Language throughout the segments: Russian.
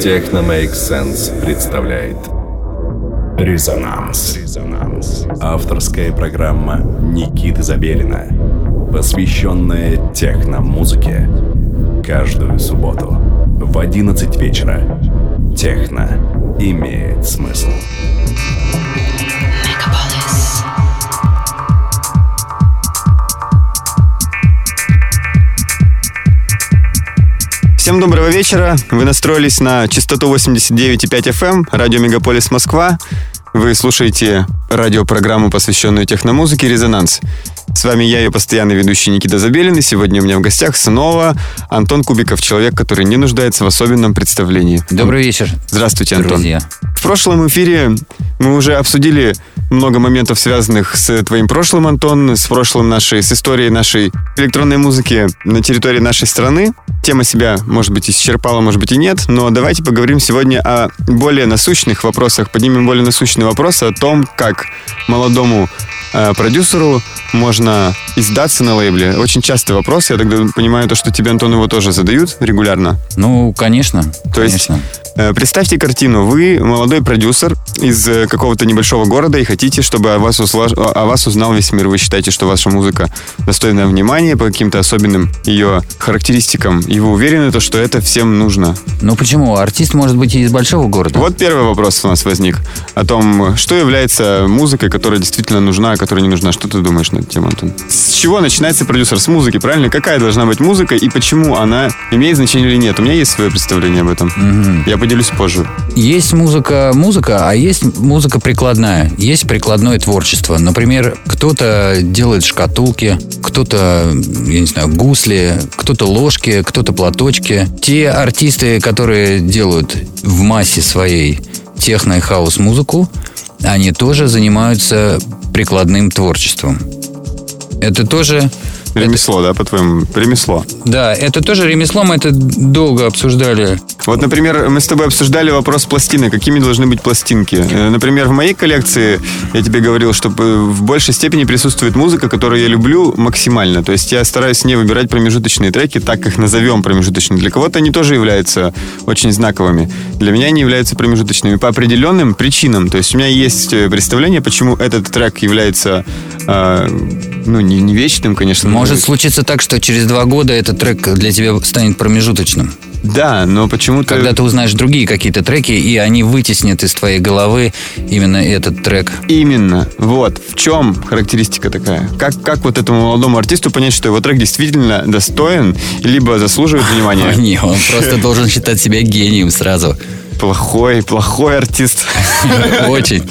Техно Make Sense представляет Резонанс. Резонанс. Авторская программа Никиты Забелина, посвященная техно-музыке. Каждую субботу в 11 вечера. Техно имеет смысл. Всем доброго вечера. Вы настроились на частоту 89,5 FM, эм, радио Мегаполис Москва. Вы слушаете радиопрограмму, посвященную техномузыке «Резонанс». С вами я, ее постоянный ведущий Никита Забелин, и сегодня у меня в гостях снова Антон Кубиков, человек, который не нуждается в особенном представлении. Добрый вечер. Здравствуйте, Антон. Друзья. В прошлом эфире мы уже обсудили много моментов, связанных с твоим прошлым, Антон, с прошлым нашей, с историей нашей электронной музыки на территории нашей страны. Тема себя, может быть, исчерпала, может быть, и нет, но давайте поговорим сегодня о более насущных вопросах, поднимем более насущные вопросы о том, как молодому э, продюсеру можно издаться на лейбле? Очень частый вопрос. Я тогда понимаю то, что тебе, Антон, его тоже задают регулярно. Ну, конечно. То конечно. есть, э, представьте картину. Вы молодой продюсер из э, какого-то небольшого города и хотите, чтобы о вас, усла... о вас узнал весь мир. Вы считаете, что ваша музыка достойна внимания по каким-то особенным ее характеристикам. И вы уверены, то, что это всем нужно. Ну почему? Артист может быть и из большого города. Вот первый вопрос у нас возник. О том, что является музыкой, которая действительно нужна, а которая не нужна. Что ты думаешь на эту тему, Антон? С чего начинается продюсер? С музыки, правильно? Какая должна быть музыка и почему она имеет значение или нет? У меня есть свое представление об этом. Мгм. Я поделюсь позже. Есть музыка, музыка, а есть музыка прикладная. Есть прикладное творчество. Например, кто-то делает шкатулки, кто-то, я не знаю, гусли, кто-то ложки, кто-то платочки. Те артисты, которые делают в массе своей техно и хаос-музыку, они тоже занимаются прикладным творчеством. Это тоже Ремесло, да, по-твоему? Ремесло. Да, это тоже ремесло, мы это долго обсуждали. Вот, например, мы с тобой обсуждали вопрос пластины. Какими должны быть пластинки? Э, Например, в моей коллекции, я тебе говорил, что э, в большей степени присутствует музыка, которую я люблю максимально. То есть я стараюсь не выбирать промежуточные треки, так их назовем промежуточными. Для кого-то они тоже являются очень знаковыми. Для меня они являются промежуточными по определенным причинам. То есть у меня есть э, представление, почему этот трек является, э, ну, не, не вечным, конечно. Может случиться так, что через два года этот трек для тебя станет промежуточным. Да, но почему-то... Когда ты узнаешь другие какие-то треки, и они вытеснят из твоей головы именно этот трек. Именно. Вот. В чем характеристика такая? Как, как вот этому молодому артисту понять, что его трек действительно достоин, либо заслуживает внимания? не, он просто должен считать себя гением сразу. Плохой, плохой артист. Очень,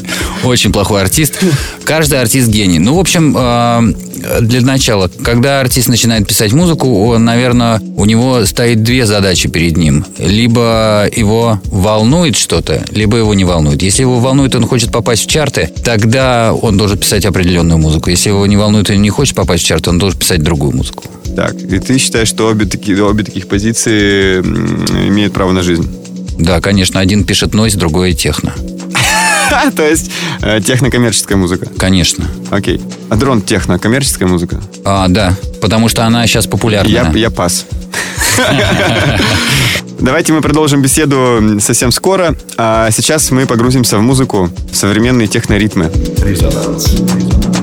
очень плохой артист. Каждый артист гений. Ну, в общем, э, для начала, когда артист начинает писать музыку, он, наверное, у него стоит две задачи перед ним. Либо его волнует что-то, либо его не волнует. Если его волнует, он хочет попасть в чарты, тогда он должен писать определенную музыку. Если его не волнует и не хочет попасть в чарты, он должен писать другую музыку. Так, и ты считаешь, что обе, такие, обе таких позиции имеют право на жизнь? Да, конечно, один пишет нойз, другой техно. То есть э, технокоммерческая музыка. Конечно. Окей. А дрон техно, коммерческая музыка? А, да, потому что она сейчас популярна. Я, я пас. Давайте мы продолжим беседу совсем скоро. А сейчас мы погрузимся в музыку, в современные техноритмы. Резонанс. Thank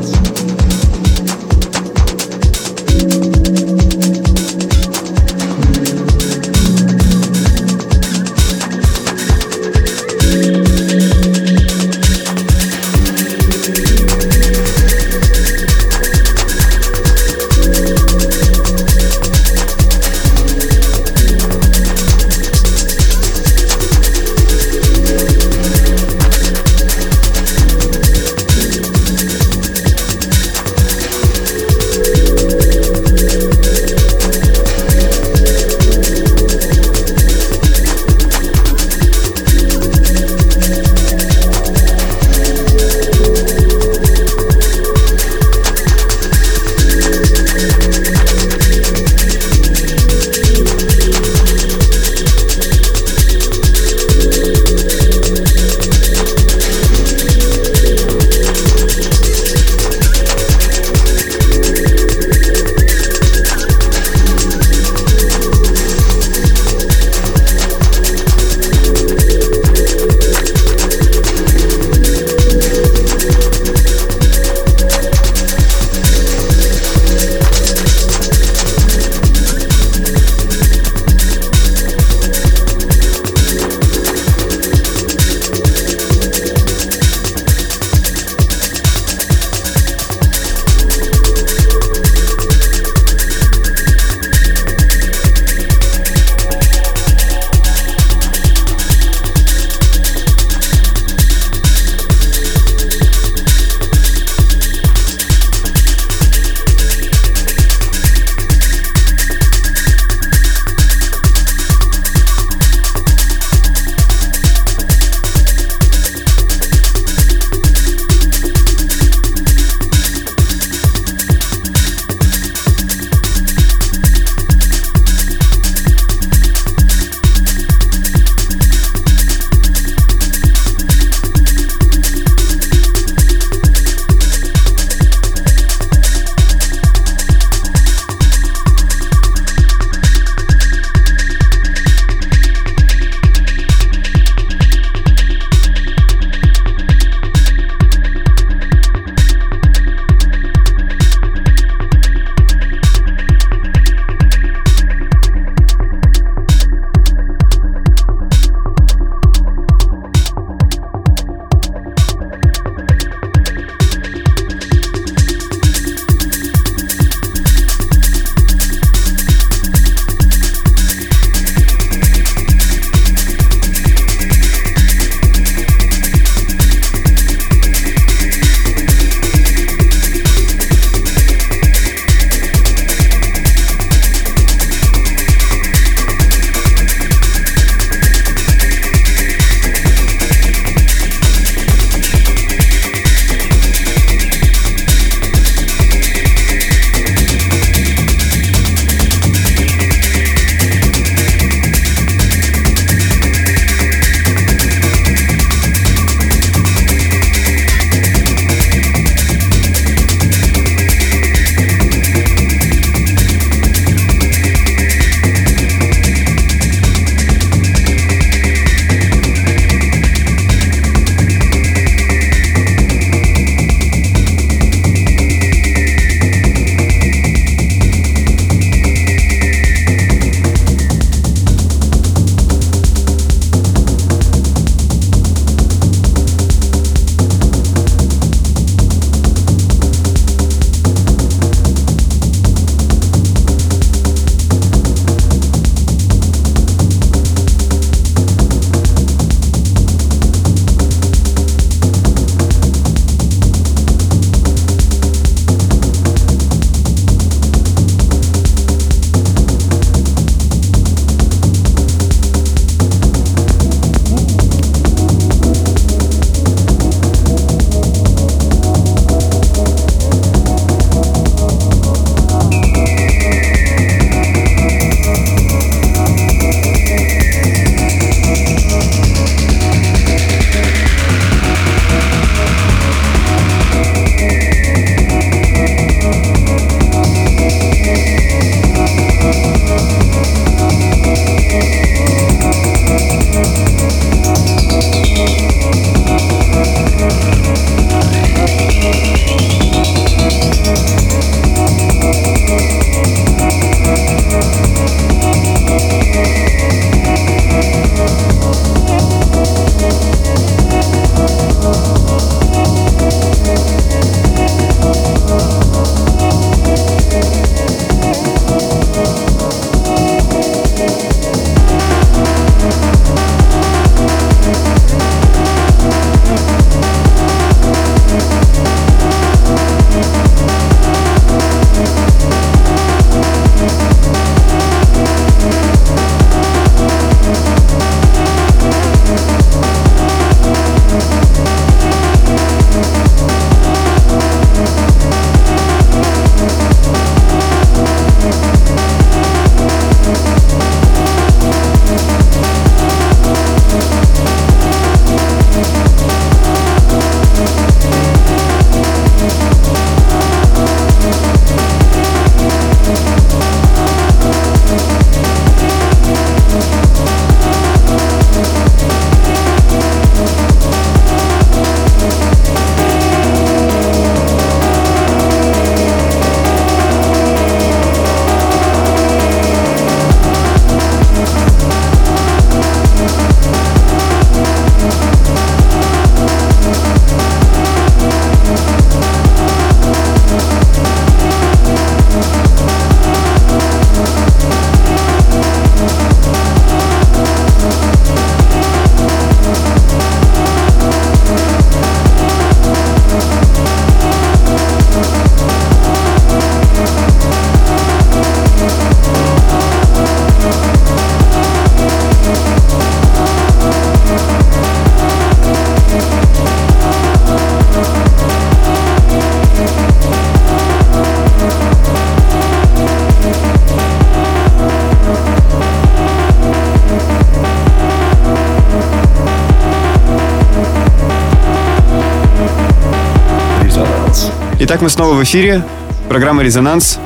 Итак, мы снова в эфире. Программа «Резонанс».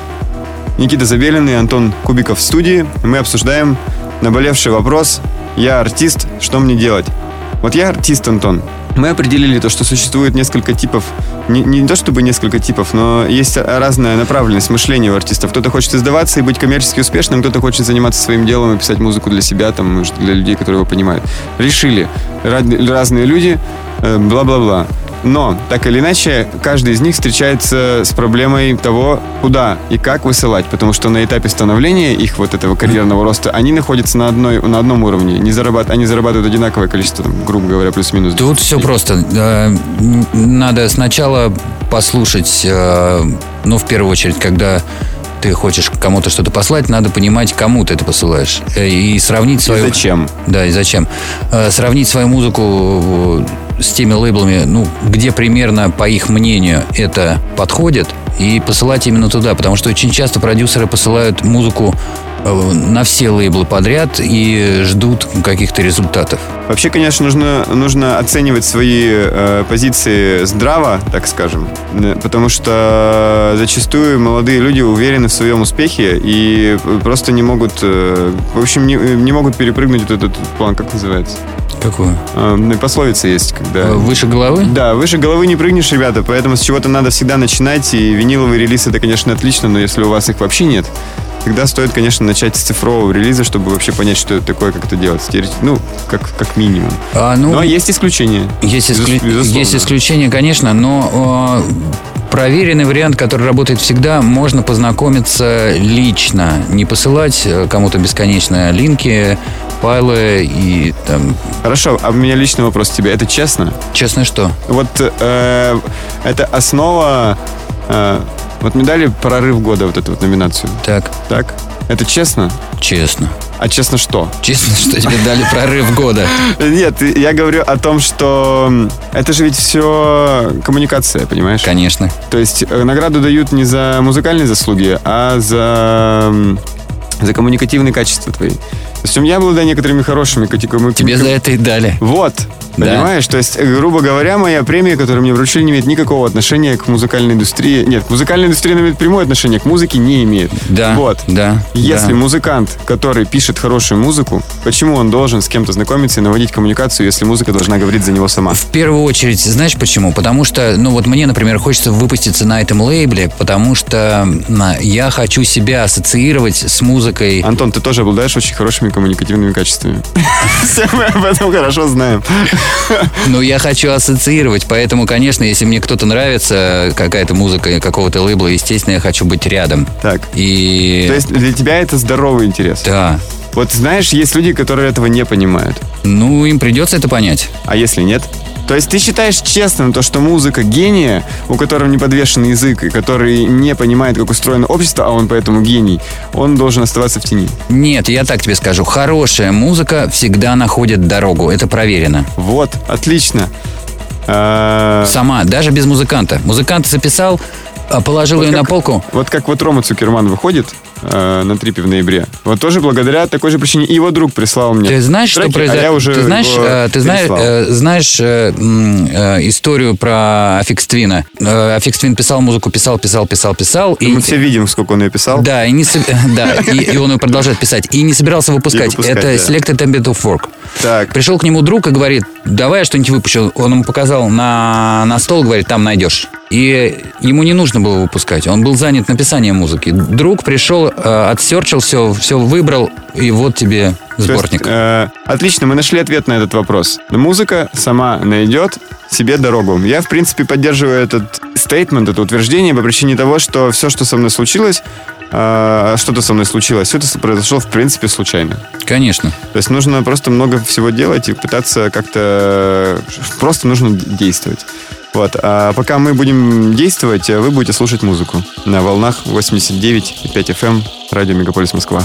Никита Забелин и Антон Кубиков в студии. Мы обсуждаем наболевший вопрос «Я артист, что мне делать?» Вот я артист, Антон. Мы определили то, что существует несколько типов, не, не то чтобы несколько типов, но есть разная направленность мышления у артистов. Кто-то хочет издаваться и быть коммерчески успешным, кто-то хочет заниматься своим делом и писать музыку для себя, там, для людей, которые его понимают. Решили. Разные люди, э, бла-бла-бла. Но, так или иначе, каждый из них встречается с проблемой того, куда и как высылать, потому что на этапе становления их вот этого карьерного роста, они находятся на, одной, на одном уровне, не зарабат, они зарабатывают одинаковое количество, там, грубо говоря, плюс-минус. Тут все просто. Надо сначала послушать, э, ну, в первую очередь, когда ты хочешь кому-то что-то послать, надо понимать, кому ты это посылаешь. Э, и сравнить свою... И зачем? Да, и зачем. Сравнить свою музыку с теми лейблами, ну, где примерно, по их мнению, это подходит, и посылать именно туда, потому что очень часто продюсеры посылают музыку э, на все лейблы подряд и ждут каких-то результатов. Вообще, конечно, нужно, нужно оценивать свои э, позиции здраво, так скажем, потому что зачастую молодые люди уверены в своем успехе и просто не могут, э, в общем, не, не могут перепрыгнуть вот этот план, как называется? Какую? Э, пословица есть, когда... Э, выше головы? Да, выше головы не прыгнешь, ребята, поэтому с чего-то надо всегда начинать, и виниловый релиз это, конечно, отлично, но если у вас их вообще нет, тогда стоит, конечно, начать с цифрового релиза, чтобы вообще понять, что это такое, как это делать. Ну, как, как минимум. А, ну, но есть исключения. Есть, исклю... есть исключения, конечно, но проверенный вариант, который работает всегда, можно познакомиться лично, не посылать э, кому-то бесконечно линки, файлы и там... Хорошо, а у меня личный вопрос к тебе. Это честно? Честно что? Вот э, это основа... Э, вот мне дали прорыв года, вот эту вот номинацию. Так. Так? Это честно? Честно. А честно что? Честно, что тебе дали прорыв года. Нет, я говорю о том, что это же ведь все коммуникация, понимаешь? Конечно. То есть э, награду дают не за музыкальные заслуги, а за, за коммуникативные качества твои. То есть у меня было, да, некоторыми хорошими категориями. Тебе за это и дали. Вот. Понимаешь? Да. То есть, грубо говоря, моя премия, которую мне вручили, не имеет никакого отношения к музыкальной индустрии. Нет, музыкальная индустрия имеет прямое отношение, к музыке не имеет. Да. Вот. Да. Если да. музыкант, который пишет хорошую музыку, почему он должен с кем-то знакомиться и наводить коммуникацию, если музыка должна говорить за него сама? В первую очередь, знаешь почему? Потому что, ну вот мне, например, хочется выпуститься на этом лейбле, потому что я хочу себя ассоциировать с музыкой. Антон, ты тоже обладаешь очень хорошими коммуникативными качествами. Все мы об этом хорошо знаем. Ну, я хочу ассоциировать, поэтому, конечно, если мне кто-то нравится, какая-то музыка какого-то лейбла, естественно, я хочу быть рядом. Так. И... То есть для тебя это здоровый интерес? Да. Вот знаешь, есть люди, которые этого не понимают. Ну, им придется это понять. А если нет? То есть ты считаешь честным то, что музыка гения, у которого не подвешен язык, и который не понимает, как устроено общество, а он поэтому гений, он должен оставаться в тени? Нет, я так тебе скажу. Хорошая музыка всегда находит дорогу. Это проверено. Вот, отлично. А, Сама, даже без музыканта. Музыкант записал, а положил вот ее как, на полку. Вот как вот Рома Цукерман выходит, э, на трипе в ноябре. Вот тоже благодаря такой же причине. И его друг прислал мне. Ты знаешь, треки, что произошло? А я уже ты знаешь, э, ты знаешь, э, знаешь э, э, историю про Аффикс Твина? Э, Твин писал музыку, писал, писал, писал, писал. И, мы все видим, сколько он ее писал. Да, и, не, да, и, и он ее продолжает писать. И не собирался выпускать. выпускать Это да. Selected Ambient of Work. Так. Пришел к нему друг и говорит, давай я что-нибудь выпущу. Он ему показал на, на стол, говорит, там найдешь. И ему не нужно было выпускать. Он был занят написанием музыки. Друг пришел, э, отсерчил все, все выбрал, и вот тебе сборник. Есть, э, отлично, мы нашли ответ на этот вопрос. Музыка сама найдет себе дорогу. Я, в принципе, поддерживаю этот стейтмент, это утверждение по причине того, что все, что со мной случилось, э, что-то со мной случилось, все это произошло, в принципе, случайно. Конечно. То есть нужно просто много всего делать и пытаться как-то... Просто нужно действовать. Вот. А пока мы будем действовать, вы будете слушать музыку на волнах 89,5 FM эм, радио Мегаполис Москва.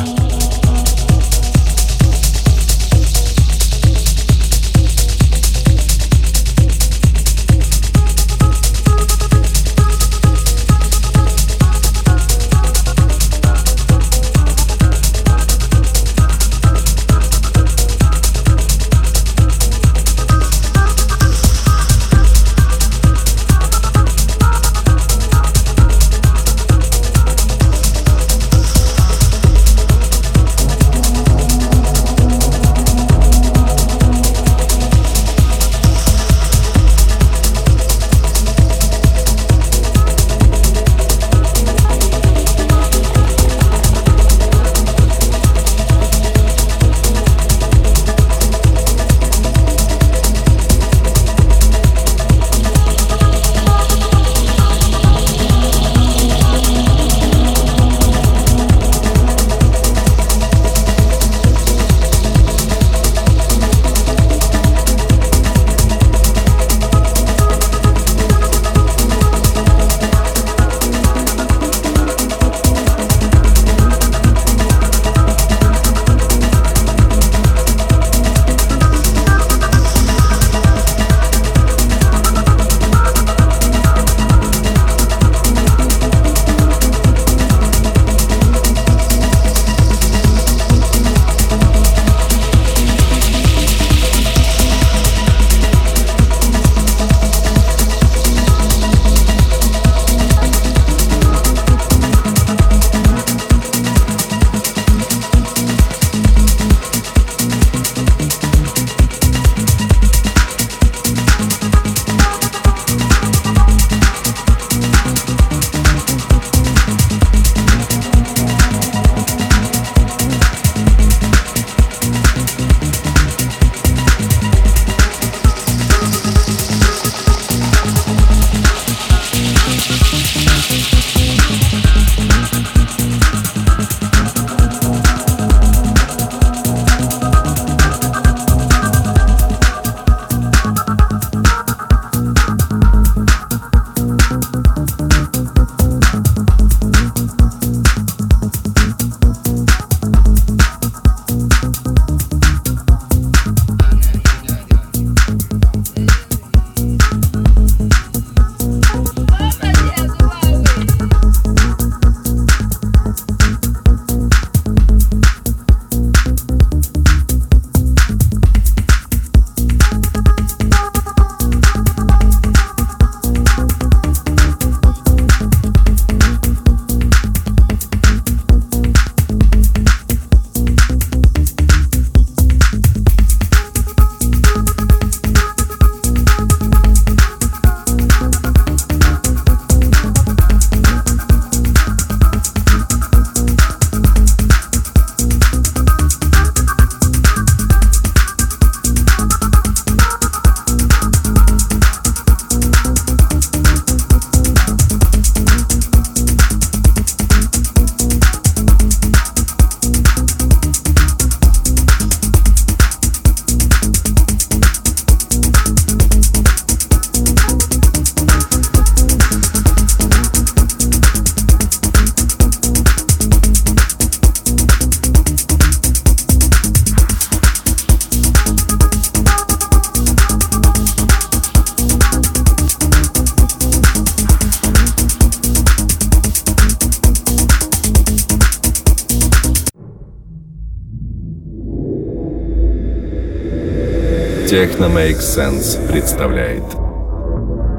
Техно Make Sense представляет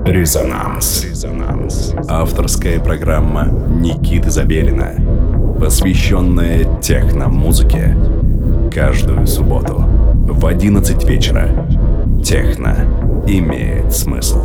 Резонанс. Резонанс. Авторская программа Никиты Забелина, посвященная техно-музыке. Каждую субботу в 11 вечера. Техно имеет смысл.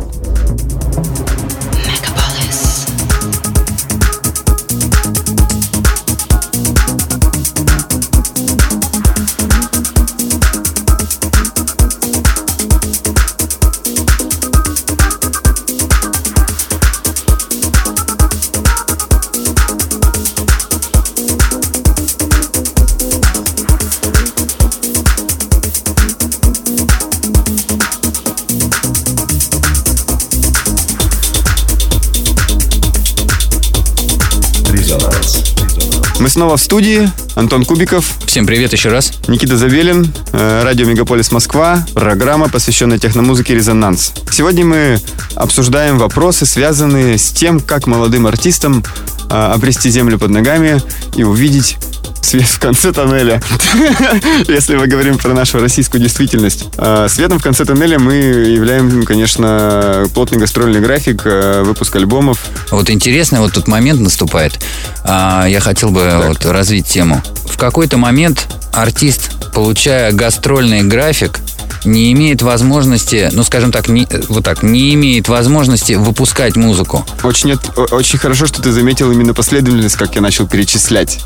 Снова в студии. Антон Кубиков. Всем привет еще раз. Никита Забелин. Э, радио Мегаполис Москва. Программа, посвященная техномузыке «Резонанс». Сегодня мы обсуждаем вопросы, связанные с тем, как молодым артистам э, обрести землю под ногами и увидеть свет в конце тоннеля. Если мы говорим про нашу российскую действительность. А, светом в конце тоннеля мы являем, конечно, плотный гастрольный график, а, выпуск альбомов. Вот интересный вот тут момент наступает. А, я хотел бы так. вот развить тему. В какой-то момент артист, получая гастрольный график, не имеет возможности, ну, скажем так, не, вот так, не имеет возможности выпускать музыку. Очень, очень хорошо, что ты заметил именно последовательность, как я начал перечислять.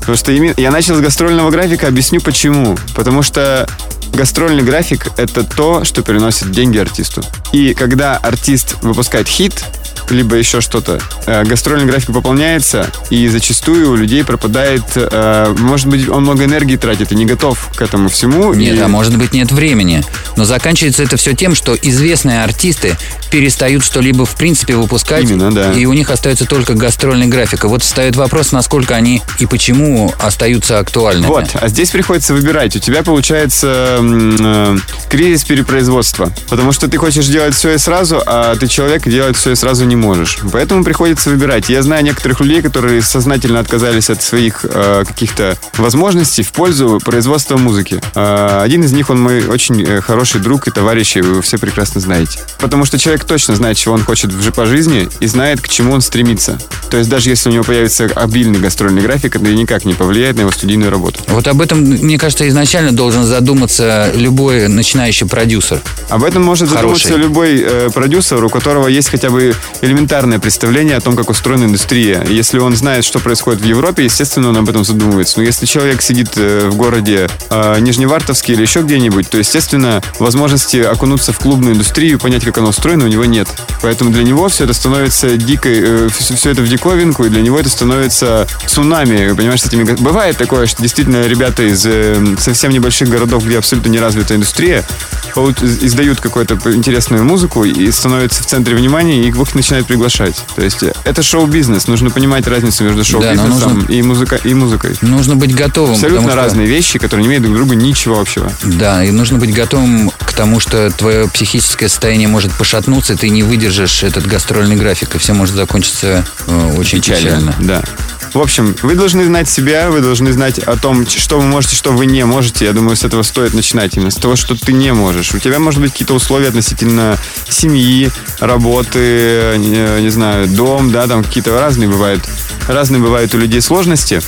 Потому что я начал с гастрольного графика, объясню почему. Потому что гастрольный график — это то, что приносит деньги артисту. И когда артист выпускает хит, либо еще что-то. Э, гастрольный график пополняется, и зачастую у людей пропадает, э, может быть, он много энергии тратит и не готов к этому всему. Нет, и... а может быть нет времени. Но заканчивается это все тем, что известные артисты перестают что-либо в принципе выпускать. Именно, да. И у них остается только гастрольный график. И вот встает вопрос, насколько они и почему остаются актуальными. Вот, а здесь приходится выбирать. У тебя получается э, кризис перепроизводства. Потому что ты хочешь делать все и сразу, а ты человек делать все и сразу не можешь. Поэтому приходится выбирать. Я знаю некоторых людей, которые сознательно отказались от своих э, каких-то возможностей в пользу производства музыки. Э, один из них, он мой очень э, хороший друг и товарищ, и вы все прекрасно знаете. Потому что человек точно знает, чего он хочет по жизни и знает, к чему он стремится. То есть даже если у него появится обильный гастрольный график, это никак не повлияет на его студийную работу. Вот об этом, мне кажется, изначально должен задуматься любой начинающий продюсер. Об этом может Хороший. задуматься любой э, продюсер, у которого есть хотя бы элементарное представление о том, как устроена индустрия. Если он знает, что происходит в Европе, естественно, он об этом задумывается. Но если человек сидит э, в городе э, Нижневартовске или еще где-нибудь, то, естественно, возможности окунуться в клубную индустрию, понять, как она устроена, у него нет. Поэтому для него все это становится дикой, э, все, все это в диковинку, и для него это становится цунами. Понимаешь, с этими... Бывает такое, что действительно ребята из э, совсем небольших городов, где абсолютно не развита индустрия, издают какую-то интересную музыку и становятся в центре внимания, и их начинают приглашать. То есть э, это шоу-бизнес. Нужно понимать разницу между шоу-бизнесом да, нужно... и, музыка, и музыкой. Нужно быть готовым. Абсолютно разные что... вещи, которые не имеют друг к другу ничего общего. Да, и нужно быть готовым к тому, что твое психическое состояние может пошатнуться, ты не выдержишь этот гастрольный график, и все может закончиться э, очень печально. печально. Да. В общем, вы должны знать себя, вы должны знать о том, что вы можете, что вы не можете. Я думаю, с этого стоит начинать с того, что ты не можешь. У тебя, может быть, какие-то условия относительно семьи, работы, не, не знаю, дом, да, там какие-то разные бывают, разные бывают у людей сложности.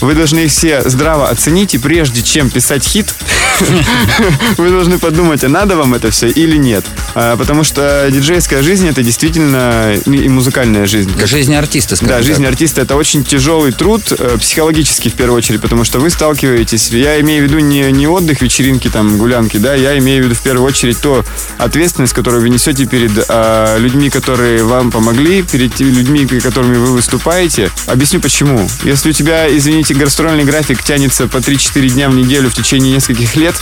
Вы должны их все здраво оценить, и прежде чем писать хит, вы должны подумать, а надо вам это все или нет. А, потому что диджейская жизнь это действительно и музыкальная жизнь. Жизнь артиста, скажем Да, жизнь так. артиста это очень тяжелый труд, э, психологически в первую очередь, потому что вы сталкиваетесь, я имею в виду не, не отдых, вечеринки, там, гулянки, да, я имею в виду в первую очередь то ответственность, которую вы несете перед а, людьми, которые вам помогли, перед людьми, которыми вы выступаете. Объясню почему. Если у тебя, извините, гастрольный график тянется по 3-4 дня в неделю в течение нескольких лет,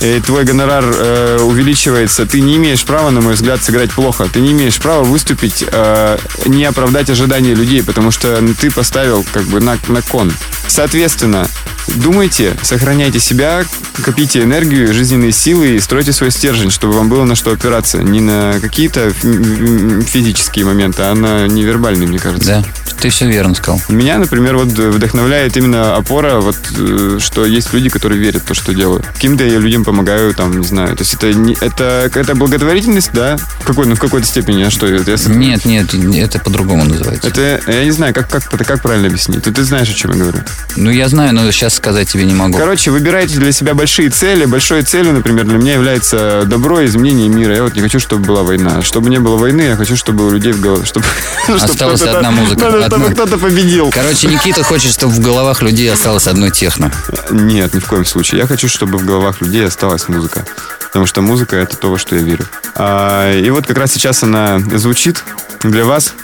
и твой гонорар э, увеличивается, ты не имеешь права, на мой взгляд, сыграть плохо. Ты не имеешь права выступить, э, не оправдать ожидания людей, потому что ты поставил как бы на, на кон. Соответственно, думайте, сохраняйте себя, копите энергию, жизненные силы и стройте свой стержень, чтобы вам было на что опираться. Не на какие-то физические моменты, а на невербальные, мне кажется. Да, ты все верно сказал. Меня, например, вот вдохновляет именно опора, вот, э, что есть люди, которые верят в то, что делают. Каким-то людям помогаю, там, не знаю. То есть это, не, это, это благотворительность, да? В какой, ну, в какой-то степени, а что? Я- Нет, нет, это по-другому называется. Это, я не знаю, как, как, это, как правильно объяснить. Ты, ты знаешь, о чем я говорю. Ну, я знаю, но сейчас сказать тебе не могу. Короче, выбирайте для себя большие цели. Большой целью, например, для меня является добро изменение мира. Я вот не хочу, чтобы была война. Чтобы не было войны, я хочу, чтобы у людей в голове... Чтобы, чтобы Осталась кто-то- одна музыка, Надо, чтобы кто-то победил. Короче, Никита хочет, чтобы в головах людей осталось одно техно. Нет, ни в коем случае. Я хочу, чтобы в головах людей осталась музыка. Потому что музыка — это то, во что я верю. А, и вот как раз сейчас она звучит для вас,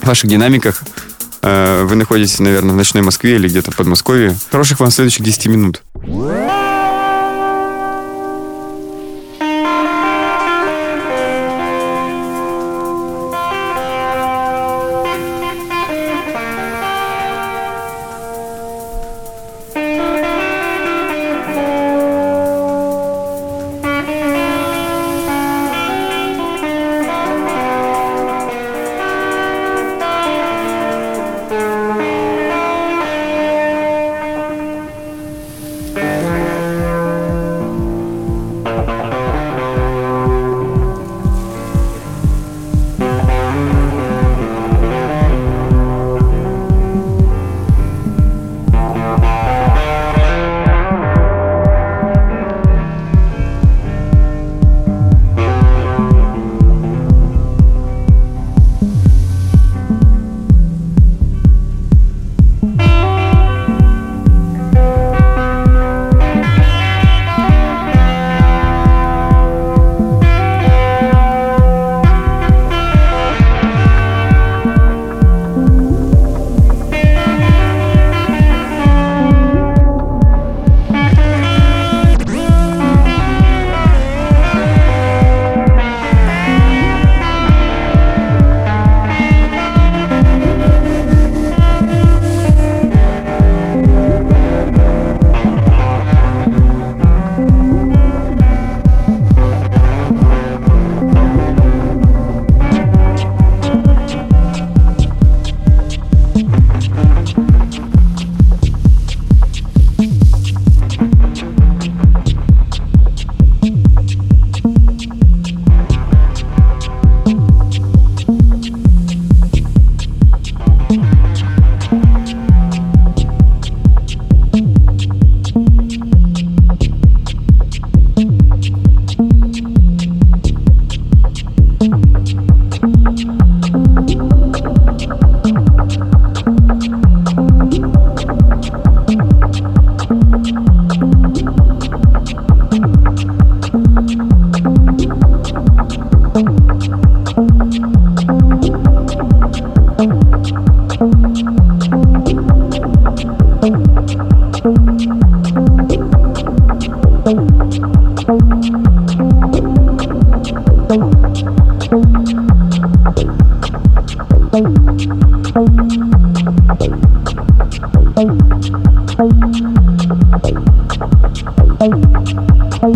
в ваших динамиках. А, вы находитесь, наверное, в ночной Москве или где-то в Подмосковье. Хороших вам следующих 10 минут.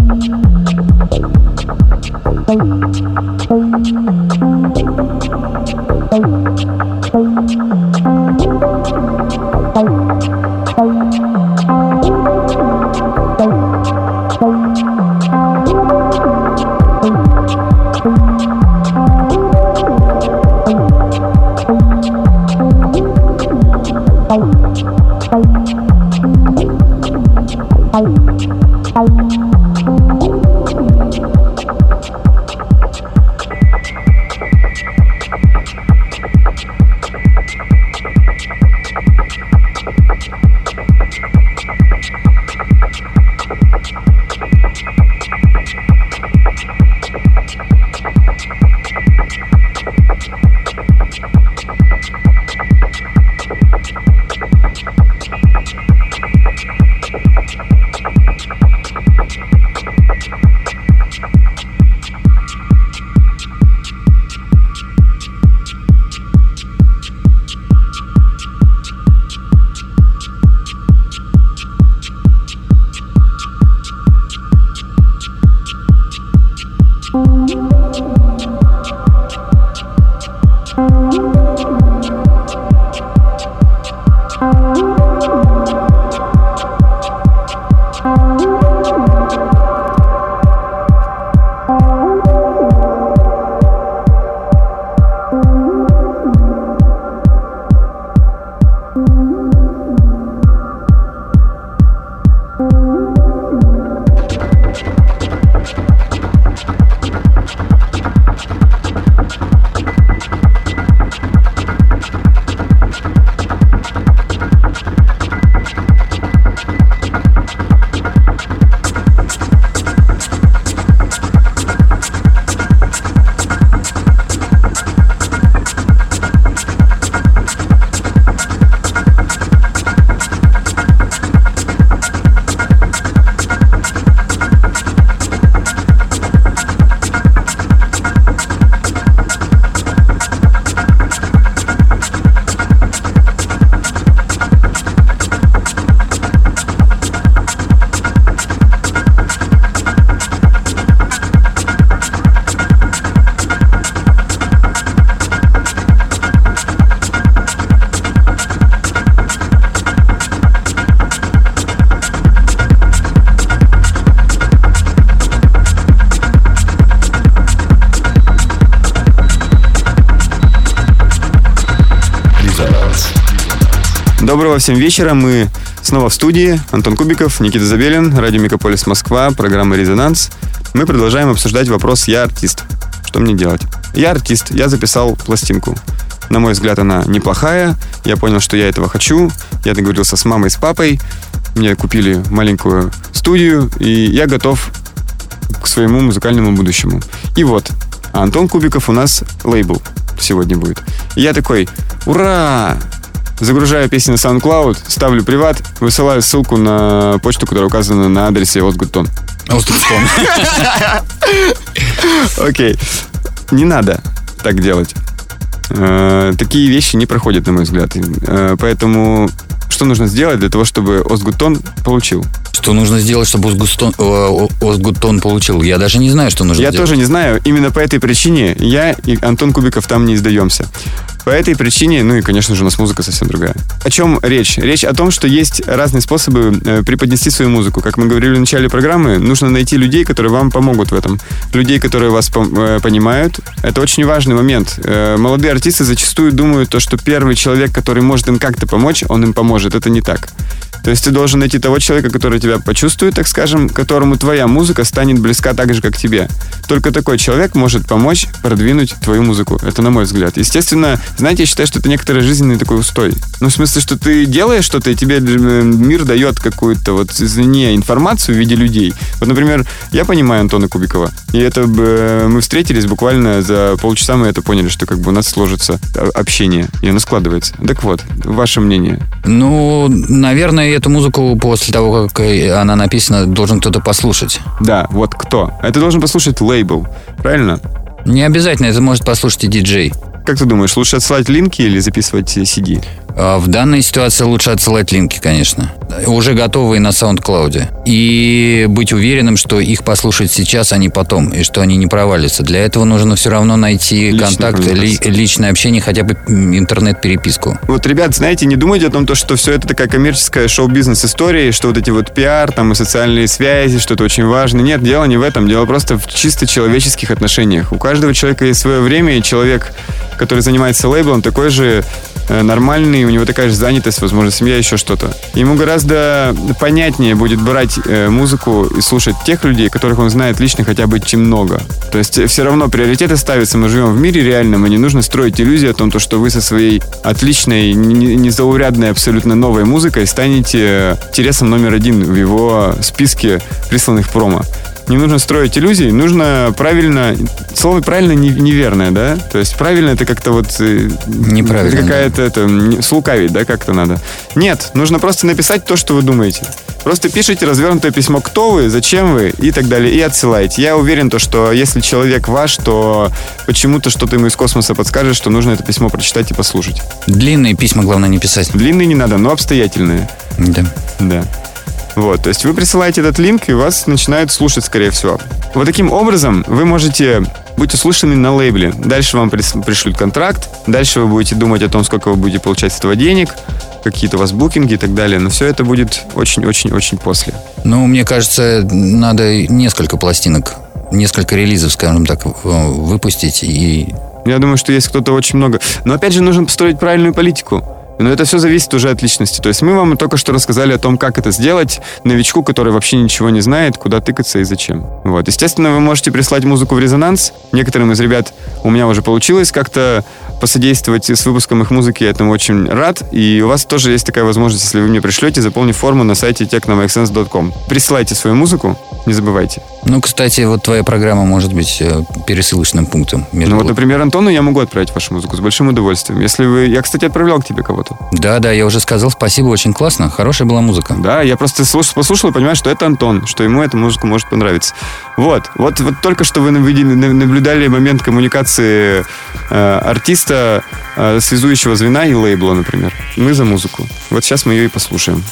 Thank you. Доброго всем вечера. Мы снова в студии. Антон Кубиков, Никита Забелин, радио Мегаполис Москва, программа «Резонанс». Мы продолжаем обсуждать вопрос «Я артист». Что мне делать? Я артист, я записал пластинку. На мой взгляд, она неплохая. Я понял, что я этого хочу. Я договорился с мамой, с папой. Мне купили маленькую студию, и я готов к своему музыкальному будущему. И вот, Антон Кубиков у нас лейбл сегодня будет. И я такой, ура! Загружаю песни на SoundCloud, ставлю приват, высылаю ссылку на почту, которая указана на адресе Озгутон. Озгутон. Окей. Не надо так делать. Э, такие вещи не проходят, на мой взгляд. Э, поэтому что нужно сделать для того, чтобы Озгутон получил? Что нужно сделать, чтобы Озгутон, э, Озгутон получил? Я даже не знаю, что нужно Я сделать. тоже не знаю. Именно по этой причине я и Антон Кубиков там не издаемся. По этой причине, ну и, конечно же, у нас музыка совсем другая. О чем речь? Речь о том, что есть разные способы э, преподнести свою музыку. Как мы говорили в начале программы, нужно найти людей, которые вам помогут в этом. Людей, которые вас э, понимают. Это очень важный момент. Э, молодые артисты зачастую думают, то, что первый человек, который может им как-то помочь, он им поможет. Это не так. То есть ты должен найти того человека, который тебя почувствует, так скажем, которому твоя музыка станет близка так же, как тебе. Только такой человек может помочь продвинуть твою музыку. Это на мой взгляд. Естественно, знаете, я считаю, что это некоторый жизненный такой устой. Ну, в смысле, что ты делаешь что-то, и тебе э, мир дает какую-то вот извне информацию в виде людей. Вот, например, я понимаю Антона Кубикова, и это э, мы встретились буквально за полчаса, мы это поняли, что как бы у нас сложится общение, и оно складывается. Так вот, ваше мнение? Ну, наверное, эту музыку после того, как она написана, должен кто-то послушать. Да, вот кто? Это должен послушать лейбл, правильно? Не обязательно, это может послушать и диджей. Как ты думаешь, лучше отсылать линки или записывать CD? А, в данной ситуации лучше отсылать линки, конечно. Уже готовые на SoundCloud. И быть уверенным, что их послушать сейчас, а не потом. И что они не провалятся. Для этого нужно все равно найти Личный контакт, ли, личное общение, хотя бы интернет-переписку. Вот, ребят, знаете, не думайте о том, что все это такая коммерческая шоу-бизнес история, что вот эти вот пиар, там и социальные связи, что это очень важно. Нет, дело не в этом. Дело просто в чисто человеческих отношениях. У каждого человека есть свое время, и человек, который занимается лейблом, такой же нормальный, у него такая же занятость, возможно, семья, еще что-то. Ему гораздо понятнее будет брать э, музыку и слушать тех людей, которых он знает лично хотя бы чем много. То есть все равно приоритеты ставятся, мы живем в мире реальном, и не нужно строить иллюзии о том, то, что вы со своей отличной, незаурядной, абсолютно новой музыкой станете интересом номер один в его списке присланных промо не нужно строить иллюзий, нужно правильно... Слово правильно не, неверное, да? То есть правильно это как-то вот... Э, Неправильно. Это какая-то... Это, слукавить, да, как-то надо. Нет, нужно просто написать то, что вы думаете. Просто пишите развернутое письмо, кто вы, зачем вы и так далее, и отсылайте. Я уверен, то, что если человек ваш, то почему-то что-то ему из космоса подскажет, что нужно это письмо прочитать и послушать. Длинные письма главное не писать. Длинные не надо, но обстоятельные. Да. Да. Вот, то есть вы присылаете этот линк, и вас начинают слушать, скорее всего. Вот таким образом вы можете быть услышаны на лейбле. Дальше вам пришлют контракт, дальше вы будете думать о том, сколько вы будете получать с этого денег, какие-то у вас букинги и так далее. Но все это будет очень-очень-очень после. Ну, мне кажется, надо несколько пластинок, несколько релизов, скажем так, выпустить и... Я думаю, что есть кто-то очень много. Но опять же, нужно построить правильную политику. Но это все зависит уже от личности. То есть мы вам только что рассказали о том, как это сделать новичку, который вообще ничего не знает, куда тыкаться и зачем. Вот. Естественно, вы можете прислать музыку в резонанс. Некоторым из ребят у меня уже получилось как-то посодействовать с выпуском их музыки. Я этому очень рад. И у вас тоже есть такая возможность, если вы мне пришлете, заполнив форму на сайте technomaxsense.com. Присылайте свою музыку, не забывайте. Ну, кстати, вот твоя программа может быть э, пересылочным пунктом. Между ну вот, например, Антону я могу отправить вашу музыку с большим удовольствием. Если вы... Я, кстати, отправлял к тебе кого-то. Да, да, я уже сказал спасибо, очень классно. Хорошая была музыка. Да, я просто слушал, послушал и понимаю, что это Антон, что ему эта музыка может понравиться. Вот, вот, вот только что вы наблюдали момент коммуникации э, артиста, э, связующего звена и лейбла, например. Мы за музыку. Вот сейчас мы ее и послушаем.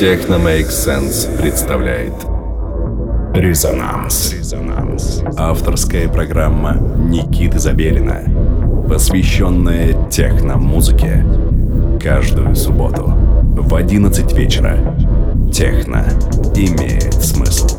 Техно Make Sense представляет Резонанс. Резонанс. Авторская программа Никиты Забелина, посвященная техно-музыке. Каждую субботу в 11 вечера. Техно имеет смысл.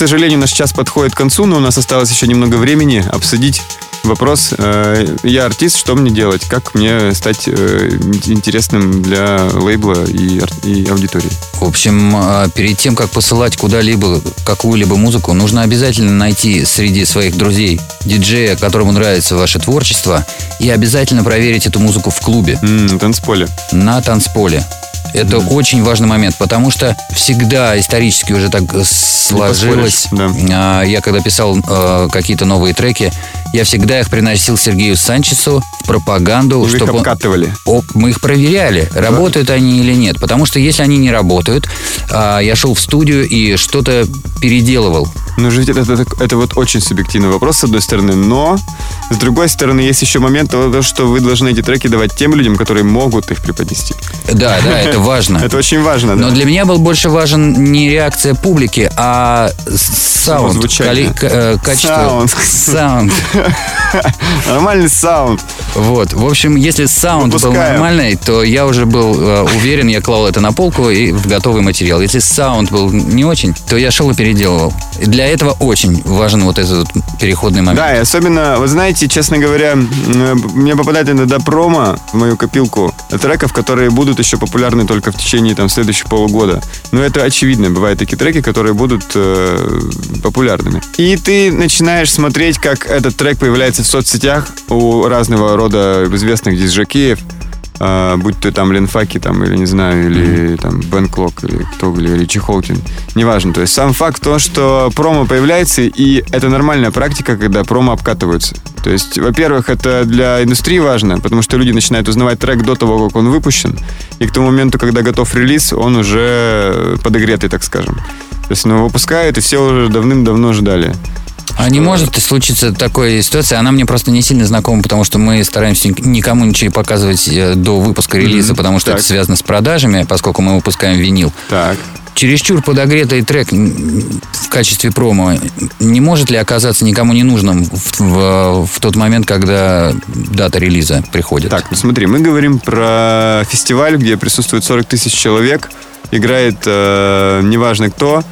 Сожалению, наш час подходит к концу, но у нас осталось еще немного времени обсудить вопрос. Э, я артист, что мне делать? Как мне стать э, интересным для лейбла и, и аудитории? В общем, а, перед тем, как посылать куда-либо какую-либо музыку, нужно обязательно найти среди своих друзей диджея, которому нравится ваше творчество, и обязательно проверить эту музыку в клубе. Mm, на танцполе. На танцполе. Это mm. очень важный момент, потому что всегда исторически уже так сложилось. Да. А, я когда писал э, какие-то новые треки, я всегда их приносил Сергею Санчесу в пропаганду. Вы чтобы их обкатывали? О, мы их проверяли, работают да. они или нет. Потому что если они не работают, а, я шел в студию и что-то переделывал. Ну, жить это, это, это вот очень субъективный вопрос, с одной стороны, но с другой стороны, есть еще момент того, что вы должны эти треки давать тем людям, которые могут их преподнести. Да, да, это важно. Это очень важно, да. Но для меня был больше важен не реакция публики, а саунд. Э, качество. Саунд. Нормальный саунд. Вот. В общем, если саунд был нормальный, то я уже был э, уверен, я клал это на полку и в готовый материал. Если саунд был не очень, то я шел и переделывал. И для этого очень важен вот этот переходный момент. Да, и особенно, вы знаете, честно говоря, мне попадает иногда промо в мою копилку треков, которые будут еще популярны только в течение там следующих полугода. Но это очевидно. Бывают такие треки, которые будут э, популярными. И ты начинаешь смотреть, как этот трек появляется в соцсетях у разного рода известных диджакеев, а, будь то там Ленфаки, там, или не знаю, или там Бен Клок, или кто, или Ричи Холкин, неважно. То есть сам факт то, что промо появляется, и это нормальная практика, когда промо обкатываются. То есть, во-первых, это для индустрии важно, потому что люди начинают узнавать трек до того, как он выпущен, и к тому моменту, когда готов релиз, он уже подогретый, так скажем. То есть, ну, выпускают, и все уже давным-давно ждали. А не может случиться такой ситуация? Она мне просто не сильно знакома, потому что мы стараемся никому ничего показывать э, до выпуска релиза, mm-hmm. потому что так. это связано с продажами, поскольку мы выпускаем винил. Так. Чересчур подогретый трек в качестве промо не может ли оказаться никому не нужным в, в, в тот момент, когда дата релиза приходит? Так, ну смотри, мы говорим про фестиваль, где присутствует 40 тысяч человек, играет э, неважно кто,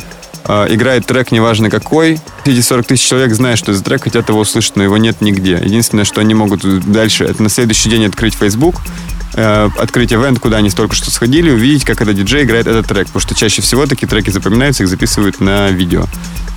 э, играет трек неважно какой, эти 40 тысяч человек знают, что за трек, хотят его услышать, но его нет нигде. Единственное, что они могут дальше, это на следующий день открыть Facebook, э, открыть ивент, куда они только что сходили, увидеть, как этот диджей играет этот трек. Потому что чаще всего такие треки запоминаются, их записывают на видео.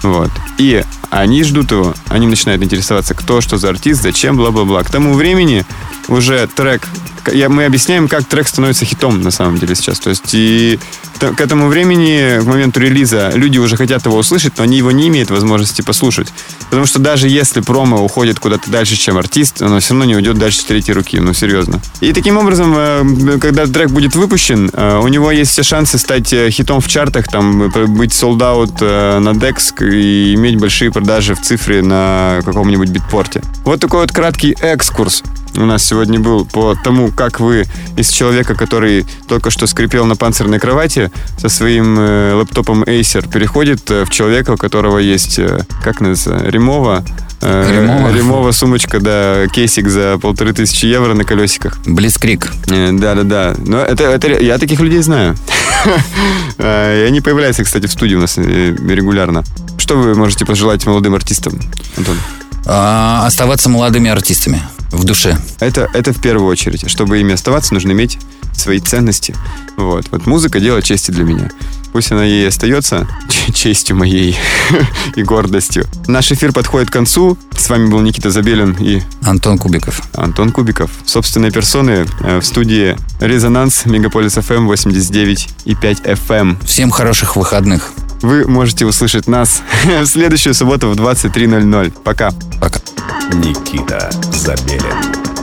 Вот. И они ждут его, они начинают интересоваться, кто, что за артист, зачем, бла-бла-бла. К тому времени уже трек я, мы объясняем, как трек становится хитом на самом деле сейчас. То есть и к этому времени, к моменту релиза, люди уже хотят его услышать, но они его не имеют возможности послушать. Потому что даже если промо уходит куда-то дальше, чем артист, оно все равно не уйдет дальше третьей руки. Ну, серьезно. И таким образом, э, когда трек будет выпущен, э, у него есть все шансы стать э, хитом в чартах, там, быть солдат на Dex и иметь большие продажи в цифре на каком-нибудь битпорте. Вот такой вот краткий экскурс у нас сегодня был по тому, как вы из человека, который только что скрипел на панцирной кровати со своим э, лэптопом Acer, переходит э, в человека, у которого есть, э, как называется, Ремова, э, Ремова. Ремова сумочка, да, кейсик за полторы тысячи евро на колесиках. Блицкрик. Э, Да-да-да. Но это, это я таких людей знаю. И они появляются, кстати, в студии у нас регулярно. Что вы можете пожелать молодым артистам, Антон? А, оставаться молодыми артистами в душе. Это, это в первую очередь. Чтобы ими оставаться, нужно иметь свои ценности. Вот. Вот музыка дело чести для меня. Пусть она ей остается честью моей и гордостью. Наш эфир подходит к концу. С вами был Никита Забелин и Антон Кубиков. Антон Кубиков. Собственные персоны э, в студии «Резонанс» Мегаполис FM 89 и 5 FM. Всем хороших выходных. Вы можете услышать нас в следующую субботу в 23.00. Пока. Пока. Никита Забелин.